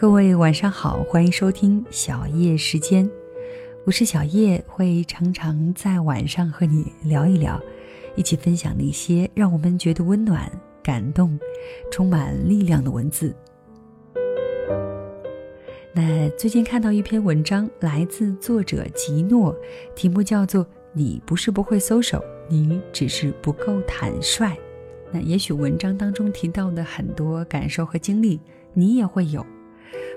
各位晚上好，欢迎收听小叶时间，我是小叶，会常常在晚上和你聊一聊，一起分享那些让我们觉得温暖、感动、充满力量的文字。那最近看到一篇文章，来自作者吉诺，题目叫做“你不是不会搜手，你只是不够坦率”。那也许文章当中提到的很多感受和经历，你也会有。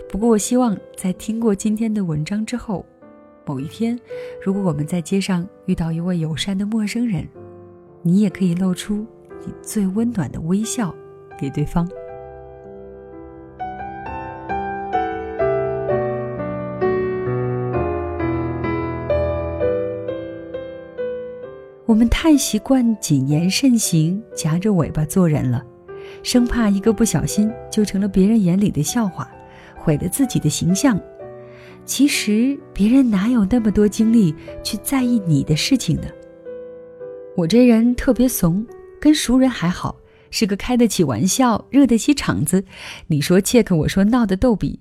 不过，我希望在听过今天的文章之后，某一天，如果我们在街上遇到一位友善的陌生人，你也可以露出你最温暖的微笑给对方。我们太习惯谨言慎行、夹着尾巴做人了，生怕一个不小心就成了别人眼里的笑话，毁了自己的形象。其实别人哪有那么多精力去在意你的事情呢？我这人特别怂，跟熟人还好，是个开得起玩笑、热得起场子，你说切克，我说闹的逗比。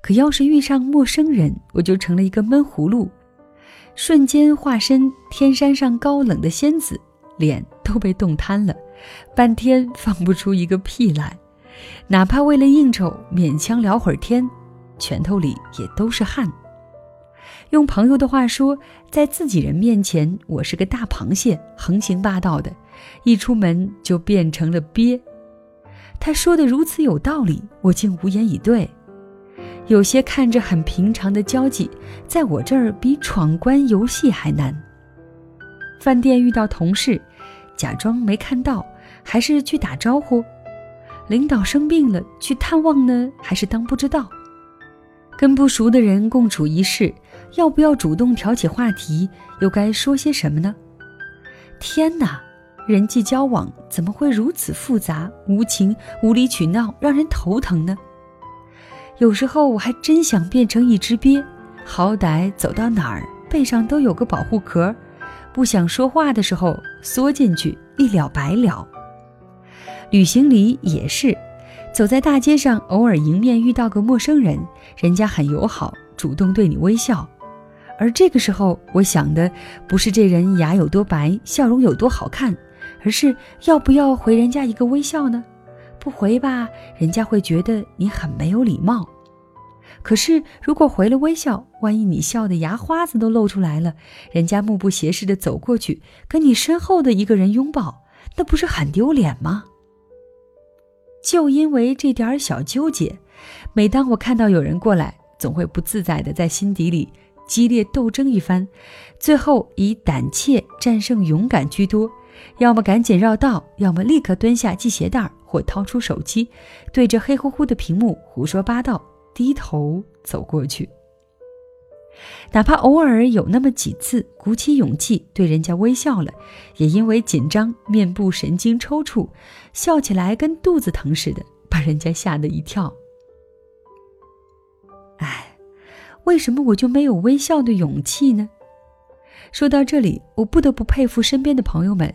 可要是遇上陌生人，我就成了一个闷葫芦。瞬间化身天山上高冷的仙子，脸都被冻瘫了，半天放不出一个屁来。哪怕为了应酬勉强聊会儿天，拳头里也都是汗。用朋友的话说，在自己人面前，我是个大螃蟹，横行霸道的，一出门就变成了鳖。他说的如此有道理，我竟无言以对。有些看着很平常的交际，在我这儿比闯关游戏还难。饭店遇到同事，假装没看到，还是去打招呼；领导生病了，去探望呢，还是当不知道？跟不熟的人共处一室，要不要主动挑起话题？又该说些什么呢？天哪，人际交往怎么会如此复杂、无情、无理取闹，让人头疼呢？有时候我还真想变成一只鳖，好歹走到哪儿背上都有个保护壳，不想说话的时候缩进去一了百了。旅行里也是，走在大街上，偶尔迎面遇到个陌生人，人家很友好，主动对你微笑，而这个时候我想的不是这人牙有多白，笑容有多好看，而是要不要回人家一个微笑呢？不回吧，人家会觉得你很没有礼貌。可是，如果回了微笑，万一你笑的牙花子都露出来了，人家目不斜视的走过去，跟你身后的一个人拥抱，那不是很丢脸吗？就因为这点小纠结，每当我看到有人过来，总会不自在的在心底里激烈斗争一番，最后以胆怯战胜勇敢居多，要么赶紧绕道，要么立刻蹲下系鞋带或掏出手机，对着黑乎乎的屏幕胡说八道。低头走过去，哪怕偶尔有那么几次鼓起勇气对人家微笑了，也因为紧张，面部神经抽搐，笑起来跟肚子疼似的，把人家吓得一跳。哎，为什么我就没有微笑的勇气呢？说到这里，我不得不佩服身边的朋友们，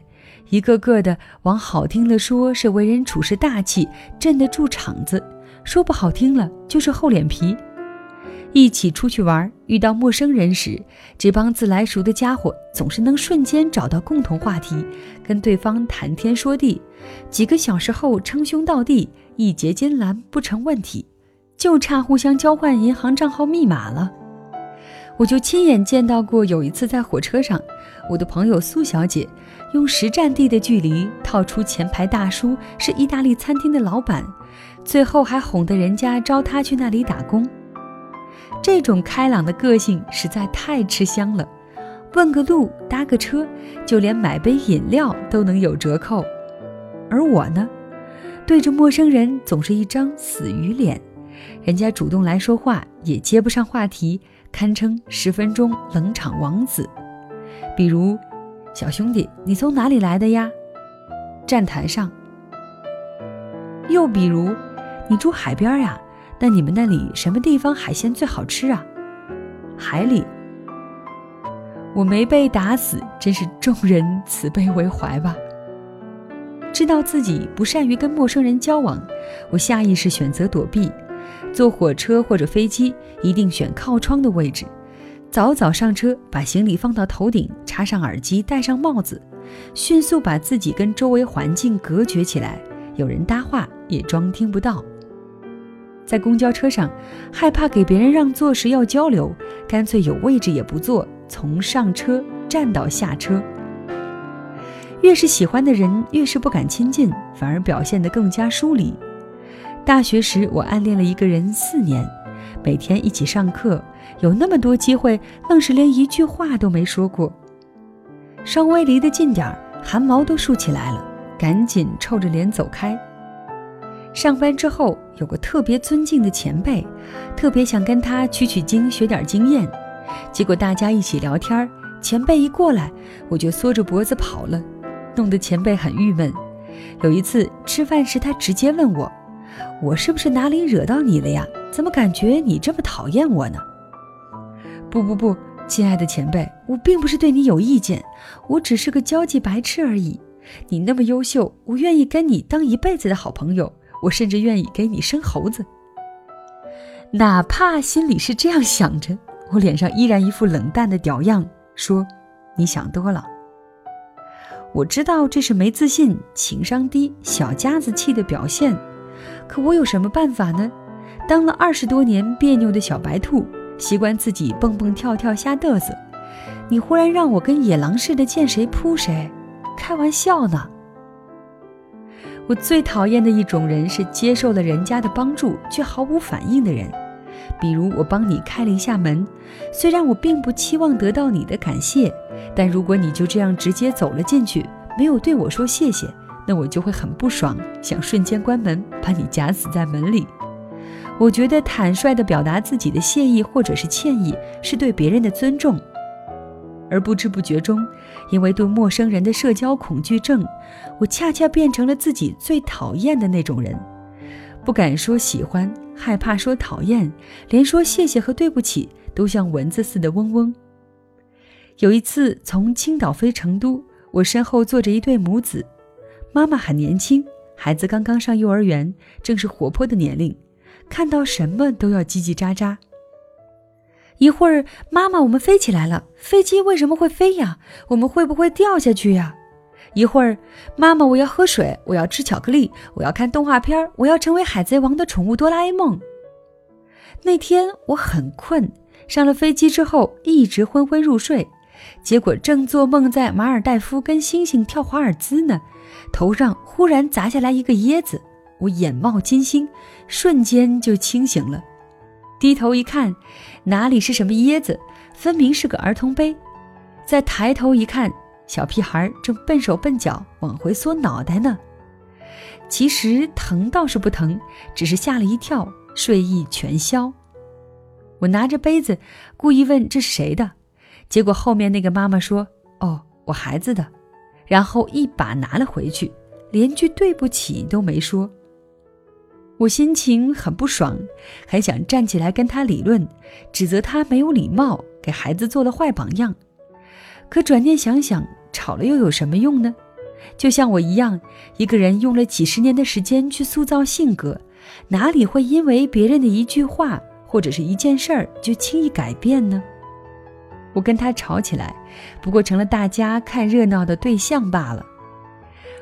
一个个的往好听的说是为人处事大气，镇得住场子。说不好听了，就是厚脸皮。一起出去玩，遇到陌生人时，这帮自来熟的家伙总是能瞬间找到共同话题，跟对方谈天说地，几个小时后称兄道弟，义结金兰不成问题，就差互相交换银行账号密码了。我就亲眼见到过，有一次在火车上，我的朋友苏小姐用十站地的距离套出前排大叔是意大利餐厅的老板。最后还哄得人家招他去那里打工，这种开朗的个性实在太吃香了。问个路，搭个车，就连买杯饮料都能有折扣。而我呢，对着陌生人总是一张死鱼脸，人家主动来说话也接不上话题，堪称十分钟冷场王子。比如，小兄弟，你从哪里来的呀？站台上。又比如。你住海边呀？那你们那里什么地方海鲜最好吃啊？海里。我没被打死，真是众人慈悲为怀吧。知道自己不善于跟陌生人交往，我下意识选择躲避，坐火车或者飞机一定选靠窗的位置，早早上车，把行李放到头顶，插上耳机，戴上帽子，迅速把自己跟周围环境隔绝起来，有人搭话也装听不到。在公交车上，害怕给别人让座时要交流，干脆有位置也不坐，从上车站到下车。越是喜欢的人，越是不敢亲近，反而表现得更加疏离。大学时，我暗恋了一个人四年，每天一起上课，有那么多机会，愣是连一句话都没说过。稍微离得近点儿，汗毛都竖起来了，赶紧臭着脸走开。上班之后，有个特别尊敬的前辈，特别想跟他取取经，学点经验。结果大家一起聊天，前辈一过来，我就缩着脖子跑了，弄得前辈很郁闷。有一次吃饭时，他直接问我：“我是不是哪里惹到你了呀？怎么感觉你这么讨厌我呢？”不不不，亲爱的前辈，我并不是对你有意见，我只是个交际白痴而已。你那么优秀，我愿意跟你当一辈子的好朋友。我甚至愿意给你生猴子，哪怕心里是这样想着，我脸上依然一副冷淡的屌样，说：“你想多了。”我知道这是没自信、情商低、小家子气的表现，可我有什么办法呢？当了二十多年别扭的小白兔，习惯自己蹦蹦跳跳瞎嘚瑟，你忽然让我跟野狼似的见谁扑谁，开玩笑呢？我最讨厌的一种人是接受了人家的帮助却毫无反应的人，比如我帮你开了一下门，虽然我并不期望得到你的感谢，但如果你就这样直接走了进去，没有对我说谢谢，那我就会很不爽，想瞬间关门把你夹死在门里。我觉得坦率地表达自己的谢意或者是歉意，是对别人的尊重。而不知不觉中，因为对陌生人的社交恐惧症，我恰恰变成了自己最讨厌的那种人，不敢说喜欢，害怕说讨厌，连说谢谢和对不起都像蚊子似的嗡嗡。有一次从青岛飞成都，我身后坐着一对母子，妈妈很年轻，孩子刚刚上幼儿园，正是活泼的年龄，看到什么都要叽叽喳喳。一会儿，妈妈，我们飞起来了。飞机为什么会飞呀？我们会不会掉下去呀？一会儿，妈妈，我要喝水，我要吃巧克力，我要看动画片，我要成为海贼王的宠物哆啦 A 梦。那天我很困，上了飞机之后一直昏昏入睡，结果正做梦在马尔代夫跟星星跳华尔兹呢，头上忽然砸下来一个椰子，我眼冒金星，瞬间就清醒了。低头一看，哪里是什么椰子，分明是个儿童杯。再抬头一看，小屁孩正笨手笨脚往回缩脑袋呢。其实疼倒是不疼，只是吓了一跳，睡意全消。我拿着杯子，故意问这是谁的，结果后面那个妈妈说：“哦，我孩子的。”然后一把拿了回去，连句对不起都没说。我心情很不爽，还想站起来跟他理论，指责他没有礼貌，给孩子做了坏榜样。可转念想想，吵了又有什么用呢？就像我一样，一个人用了几十年的时间去塑造性格，哪里会因为别人的一句话或者是一件事儿就轻易改变呢？我跟他吵起来，不过成了大家看热闹的对象罢了。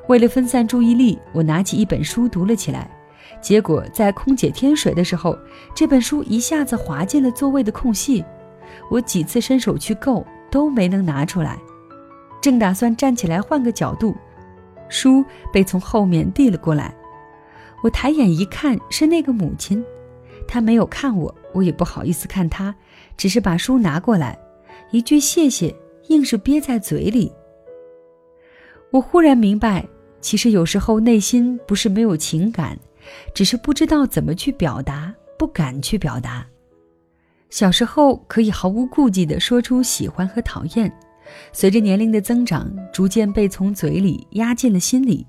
为了分散注意力，我拿起一本书读了起来。结果在空姐添水的时候，这本书一下子滑进了座位的空隙，我几次伸手去够都没能拿出来。正打算站起来换个角度，书被从后面递了过来。我抬眼一看，是那个母亲，她没有看我，我也不好意思看她，只是把书拿过来，一句谢谢硬是憋在嘴里。我忽然明白，其实有时候内心不是没有情感。只是不知道怎么去表达，不敢去表达。小时候可以毫无顾忌地说出喜欢和讨厌，随着年龄的增长，逐渐被从嘴里压进了心里。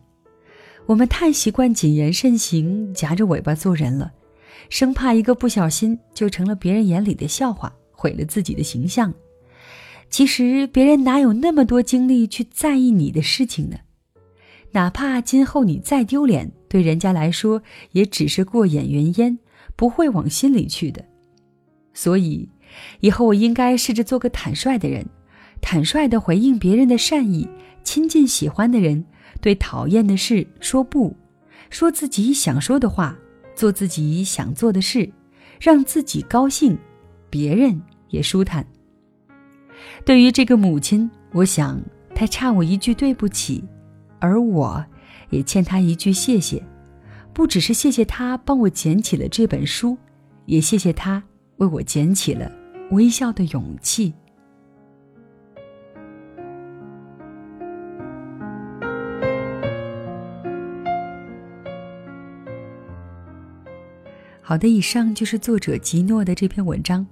我们太习惯谨言慎行，夹着尾巴做人了，生怕一个不小心就成了别人眼里的笑话，毁了自己的形象。其实别人哪有那么多精力去在意你的事情呢？哪怕今后你再丢脸。对人家来说，也只是过眼云烟，不会往心里去的。所以，以后我应该试着做个坦率的人，坦率的回应别人的善意，亲近喜欢的人，对讨厌的事说不，说自己想说的话，做自己想做的事，让自己高兴，别人也舒坦。对于这个母亲，我想她差我一句对不起，而我，也欠他一句谢谢。不只是谢谢他帮我捡起了这本书，也谢谢他为我捡起了微笑的勇气。好的，以上就是作者吉诺的这篇文章。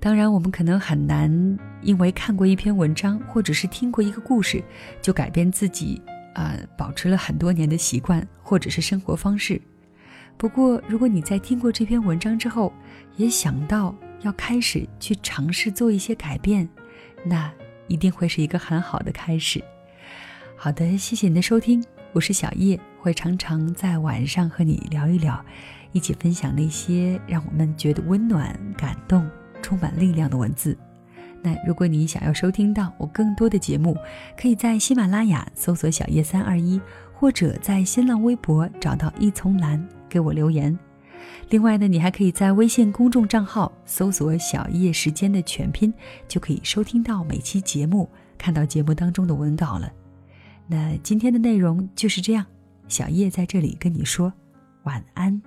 当然，我们可能很难因为看过一篇文章，或者是听过一个故事，就改变自己，呃，保持了很多年的习惯或者是生活方式。不过，如果你在听过这篇文章之后，也想到要开始去尝试做一些改变，那一定会是一个很好的开始。好的，谢谢你的收听，我是小叶，会常常在晚上和你聊一聊。一起分享那些让我们觉得温暖、感动、充满力量的文字。那如果你想要收听到我更多的节目，可以在喜马拉雅搜索“小叶三二一”，或者在新浪微博找到一丛蓝给我留言。另外呢，你还可以在微信公众账号搜索“小叶时间”的全拼，就可以收听到每期节目，看到节目当中的文稿了。那今天的内容就是这样，小叶在这里跟你说晚安。